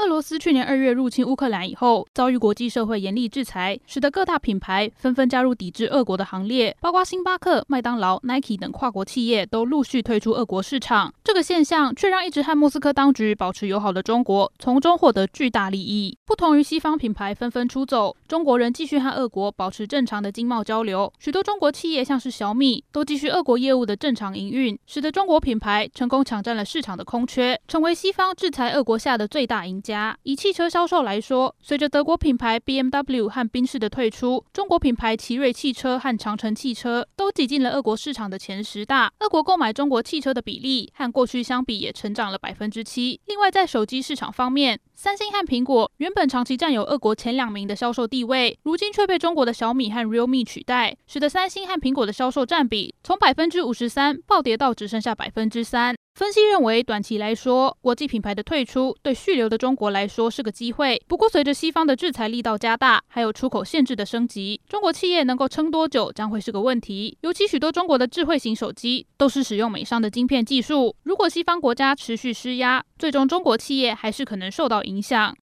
俄罗斯去年二月入侵乌克兰以后，遭遇国际社会严厉制裁，使得各大品牌纷纷加入抵制俄国的行列，包括星巴克、麦当劳、Nike 等跨国企业都陆续退出俄国市场。这个现象却让一直和莫斯科当局保持友好的中国从中获得巨大利益。不同于西方品牌纷纷出走，中国人继续和俄国保持正常的经贸交流。许多中国企业像是小米，都继续俄国业务的正常营运，使得中国品牌成功抢占了市场的空缺，成为西方制裁俄国下的最大赢家。以汽车销售来说，随着德国品牌 BMW 和宾士的退出，中国品牌奇瑞汽车和长城汽车都挤进了俄国市场的前十大。俄国购买中国汽车的比例和过去相比也成长了百分之七。另外，在手机市场方面，三星和苹果原本长期占有俄国前两名的销售地位，如今却被中国的小米和 Realme 取代，使得三星和苹果的销售占比从百分之五十三暴跌到只剩下百分之三。分析认为，短期来说，国际品牌的退出对续留的中国来说是个机会。不过，随着西方的制裁力道加大，还有出口限制的升级，中国企业能够撑多久将会是个问题。尤其许多中国的智慧型手机都是使用美商的晶片技术，如果西方国家持续施压，最终中国企业还是可能受到影响。